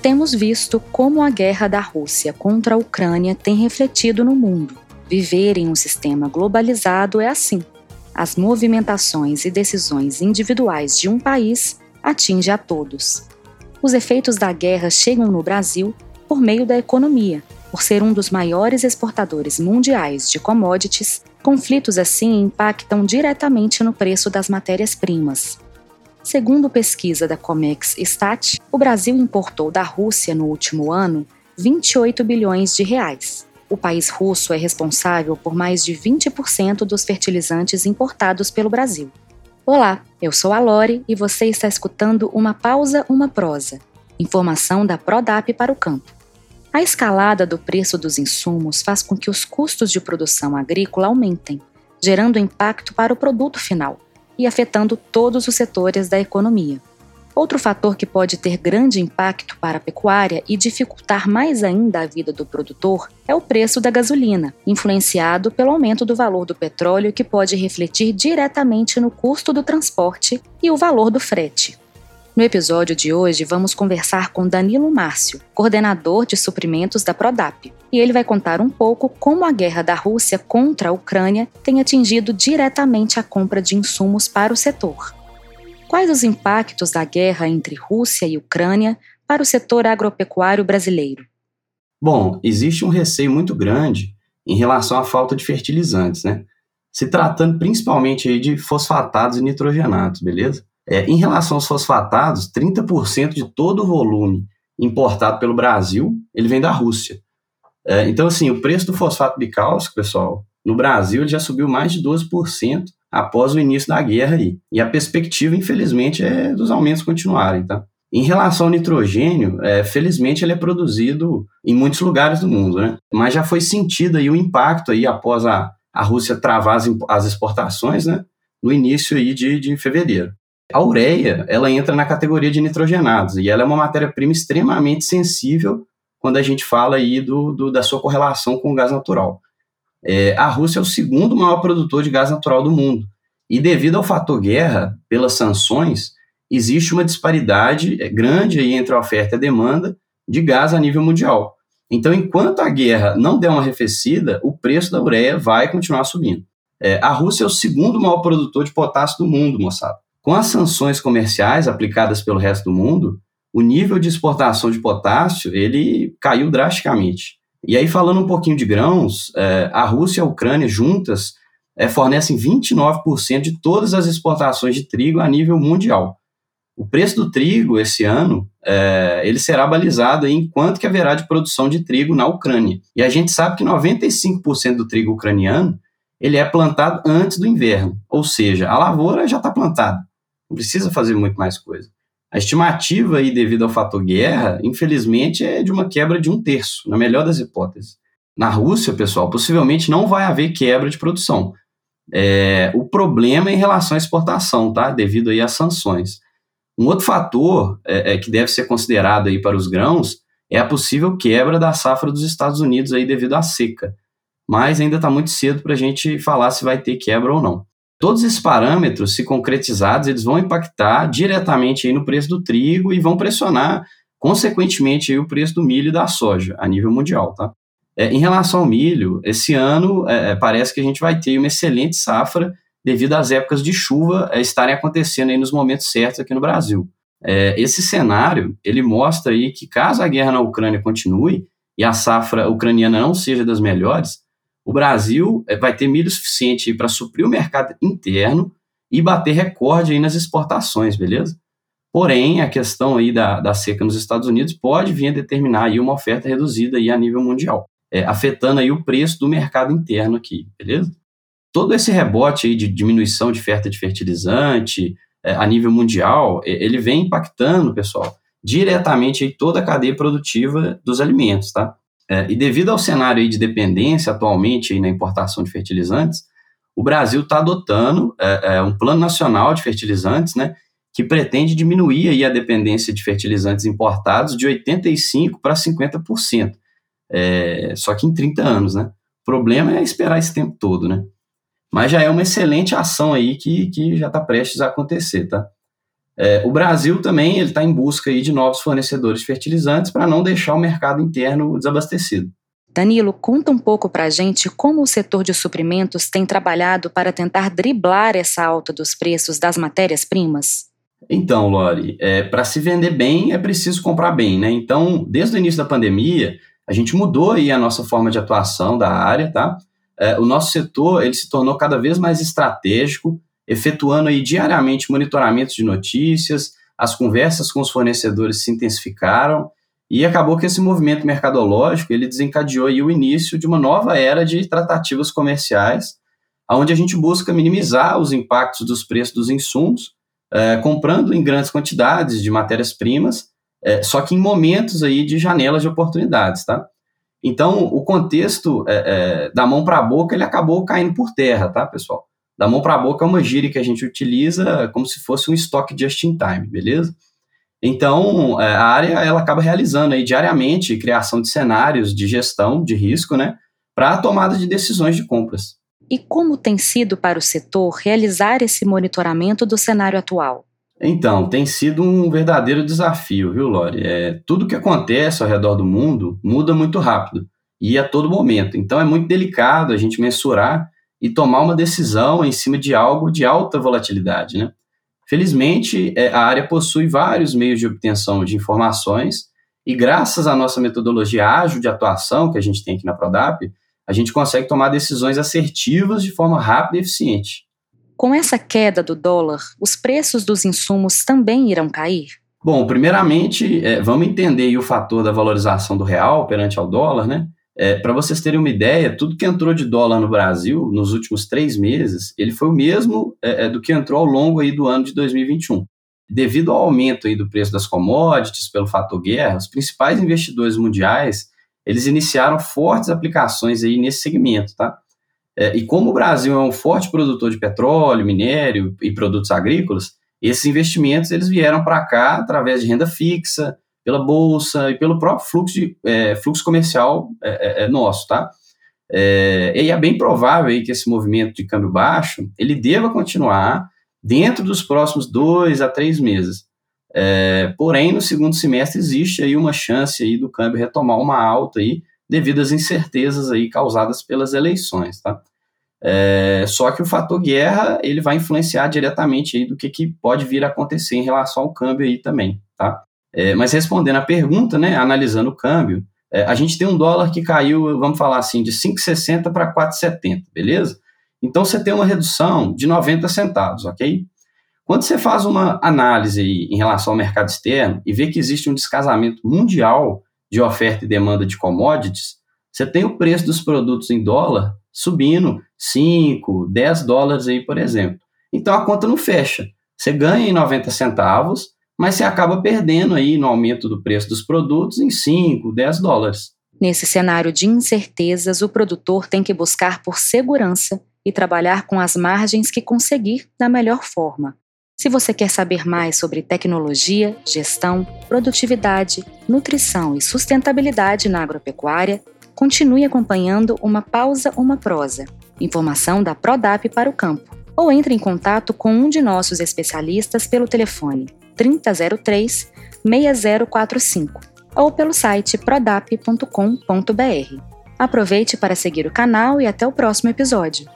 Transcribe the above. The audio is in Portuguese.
Temos visto como a guerra da Rússia contra a Ucrânia tem refletido no mundo. Viver em um sistema globalizado é assim. As movimentações e decisões individuais de um país atingem a todos. Os efeitos da guerra chegam no Brasil por meio da economia. Por ser um dos maiores exportadores mundiais de commodities, conflitos assim impactam diretamente no preço das matérias-primas. Segundo pesquisa da Comex Stat, o Brasil importou da Rússia no último ano 28 bilhões de reais. O país russo é responsável por mais de 20% dos fertilizantes importados pelo Brasil. Olá, eu sou a Lore e você está escutando uma pausa, uma prosa. Informação da Prodap para o campo. A escalada do preço dos insumos faz com que os custos de produção agrícola aumentem, gerando impacto para o produto final e afetando todos os setores da economia. Outro fator que pode ter grande impacto para a pecuária e dificultar mais ainda a vida do produtor é o preço da gasolina, influenciado pelo aumento do valor do petróleo, que pode refletir diretamente no custo do transporte e o valor do frete. No episódio de hoje, vamos conversar com Danilo Márcio, coordenador de suprimentos da Prodap, e ele vai contar um pouco como a guerra da Rússia contra a Ucrânia tem atingido diretamente a compra de insumos para o setor. Quais os impactos da guerra entre Rússia e Ucrânia para o setor agropecuário brasileiro? Bom, existe um receio muito grande em relação à falta de fertilizantes, né? Se tratando principalmente de fosfatados e nitrogenados, beleza? É, em relação aos fosfatados, 30% de todo o volume importado pelo Brasil, ele vem da Rússia. É, então, assim, o preço do fosfato bicálcico, pessoal, no Brasil ele já subiu mais de 12% após o início da guerra aí. E a perspectiva, infelizmente, é dos aumentos continuarem, tá? Em relação ao nitrogênio, é, felizmente ele é produzido em muitos lugares do mundo, né? Mas já foi sentido aí o impacto aí após a, a Rússia travar as, as exportações, né? No início aí de, de fevereiro. A ureia, ela entra na categoria de nitrogenados e ela é uma matéria-prima extremamente sensível quando a gente fala aí do, do, da sua correlação com o gás natural. É, a Rússia é o segundo maior produtor de gás natural do mundo e devido ao fator guerra, pelas sanções, existe uma disparidade é, grande aí entre a oferta e a demanda de gás a nível mundial. Então, enquanto a guerra não der uma arrefecida, o preço da ureia vai continuar subindo. É, a Rússia é o segundo maior produtor de potássio do mundo, moçada. Com as sanções comerciais aplicadas pelo resto do mundo, o nível de exportação de potássio ele caiu drasticamente. E aí, falando um pouquinho de grãos, é, a Rússia e a Ucrânia juntas é, fornecem 29% de todas as exportações de trigo a nível mundial. O preço do trigo esse ano é, ele será balizado em quanto que haverá de produção de trigo na Ucrânia. E a gente sabe que 95% do trigo ucraniano ele é plantado antes do inverno, ou seja, a lavoura já está plantada. Não precisa fazer muito mais coisa. A estimativa aí, devido ao fator guerra, infelizmente, é de uma quebra de um terço, na melhor das hipóteses. Na Rússia, pessoal, possivelmente não vai haver quebra de produção. É, o problema é em relação à exportação, tá? Devido aí às sanções. Um outro fator é, é, que deve ser considerado aí para os grãos é a possível quebra da safra dos Estados Unidos aí devido à seca. Mas ainda está muito cedo para a gente falar se vai ter quebra ou não. Todos esses parâmetros, se concretizados, eles vão impactar diretamente aí no preço do trigo e vão pressionar, consequentemente, aí o preço do milho e da soja a nível mundial, tá? É, em relação ao milho, esse ano é, é, parece que a gente vai ter uma excelente safra devido às épocas de chuva é, estarem acontecendo aí nos momentos certos aqui no Brasil. É, esse cenário, ele mostra aí que caso a guerra na Ucrânia continue e a safra ucraniana não seja das melhores, o Brasil eh, vai ter milho suficiente para suprir o mercado interno e bater recorde aí nas exportações, beleza? Porém, a questão aí da, da seca nos Estados Unidos pode vir a determinar aí uma oferta reduzida aí a nível mundial, é, afetando aí o preço do mercado interno aqui, beleza? Todo esse rebote aí de diminuição de oferta de fertilizante é, a nível mundial, ele vem impactando, pessoal, diretamente aí toda a cadeia produtiva dos alimentos, tá? É, e devido ao cenário de dependência atualmente na importação de fertilizantes, o Brasil está adotando é, é, um plano nacional de fertilizantes, né, que pretende diminuir aí a dependência de fertilizantes importados de 85% para 50%, é, só que em 30 anos, né? O problema é esperar esse tempo todo, né? Mas já é uma excelente ação aí que, que já está prestes a acontecer, tá? É, o Brasil também está em busca aí de novos fornecedores de fertilizantes para não deixar o mercado interno desabastecido. Danilo, conta um pouco para a gente como o setor de suprimentos tem trabalhado para tentar driblar essa alta dos preços das matérias-primas. Então, Lori, é, para se vender bem é preciso comprar bem, né? Então, desde o início da pandemia, a gente mudou aí a nossa forma de atuação da área, tá? É, o nosso setor ele se tornou cada vez mais estratégico, efetuando aí diariamente monitoramentos de notícias, as conversas com os fornecedores se intensificaram e acabou que esse movimento mercadológico ele desencadeou o início de uma nova era de tratativas comerciais, onde a gente busca minimizar os impactos dos preços dos insumos, é, comprando em grandes quantidades de matérias-primas, é, só que em momentos aí de janelas de oportunidades, tá? Então, o contexto é da mão para a boca ele acabou caindo por terra, tá, pessoal? Da mão para a boca é uma gíria que a gente utiliza como se fosse um estoque just in time, beleza? Então, é, a área ela acaba realizando aí diariamente criação de cenários de gestão de risco, né, para a tomada de decisões de compras. E como tem sido para o setor realizar esse monitoramento do cenário atual? Então, tem sido um verdadeiro desafio, viu, Lori? É, tudo que acontece ao redor do mundo muda muito rápido e a todo momento. Então, é muito delicado a gente mensurar e tomar uma decisão em cima de algo de alta volatilidade, né? Felizmente, é, a área possui vários meios de obtenção de informações e graças à nossa metodologia ágil de atuação que a gente tem aqui na Prodap, a gente consegue tomar decisões assertivas de forma rápida e eficiente. Com essa queda do dólar, os preços dos insumos também irão cair? Bom, primeiramente, é, vamos entender o fator da valorização do real perante ao dólar, né? É, Para vocês terem uma ideia, tudo que entrou de dólar no Brasil nos últimos três meses, ele foi o mesmo é, é do que entrou ao longo aí do ano de 2021. Devido ao aumento aí do preço das commodities pelo fator guerra, os principais investidores mundiais eles iniciaram fortes aplicações aí nesse segmento, tá? É, e como o Brasil é um forte produtor de petróleo, minério e produtos agrícolas, esses investimentos eles vieram para cá através de renda fixa, pela bolsa e pelo próprio fluxo, de, é, fluxo comercial é, é, é nosso, tá? É, e é bem provável que esse movimento de câmbio baixo ele deva continuar dentro dos próximos dois a três meses. É, porém, no segundo semestre existe aí uma chance aí do câmbio retomar uma alta aí devido às incertezas aí causadas pelas eleições, tá? É, só que o fator guerra ele vai influenciar diretamente aí do que, que pode vir a acontecer em relação ao câmbio aí também, tá? É, mas respondendo a pergunta, né, analisando o câmbio, é, a gente tem um dólar que caiu, vamos falar assim, de 5,60 para 4,70, beleza? Então você tem uma redução de 90 centavos, ok? Quando você faz uma análise em relação ao mercado externo e vê que existe um descasamento mundial de oferta e demanda de commodities, você tem o preço dos produtos em dólar subindo 5, 10 dólares aí, por exemplo. Então a conta não fecha. Você ganha em 90 centavos, mas você acaba perdendo aí no aumento do preço dos produtos em 5, 10 dólares. Nesse cenário de incertezas, o produtor tem que buscar por segurança e trabalhar com as margens que conseguir da melhor forma. Se você quer saber mais sobre tecnologia, gestão, produtividade, nutrição e sustentabilidade na agropecuária, continue acompanhando Uma Pausa, Uma Prosa, informação da Prodap para o campo, ou entre em contato com um de nossos especialistas pelo telefone 3003 6045 ou pelo site prodap.com.br. Aproveite para seguir o canal e até o próximo episódio.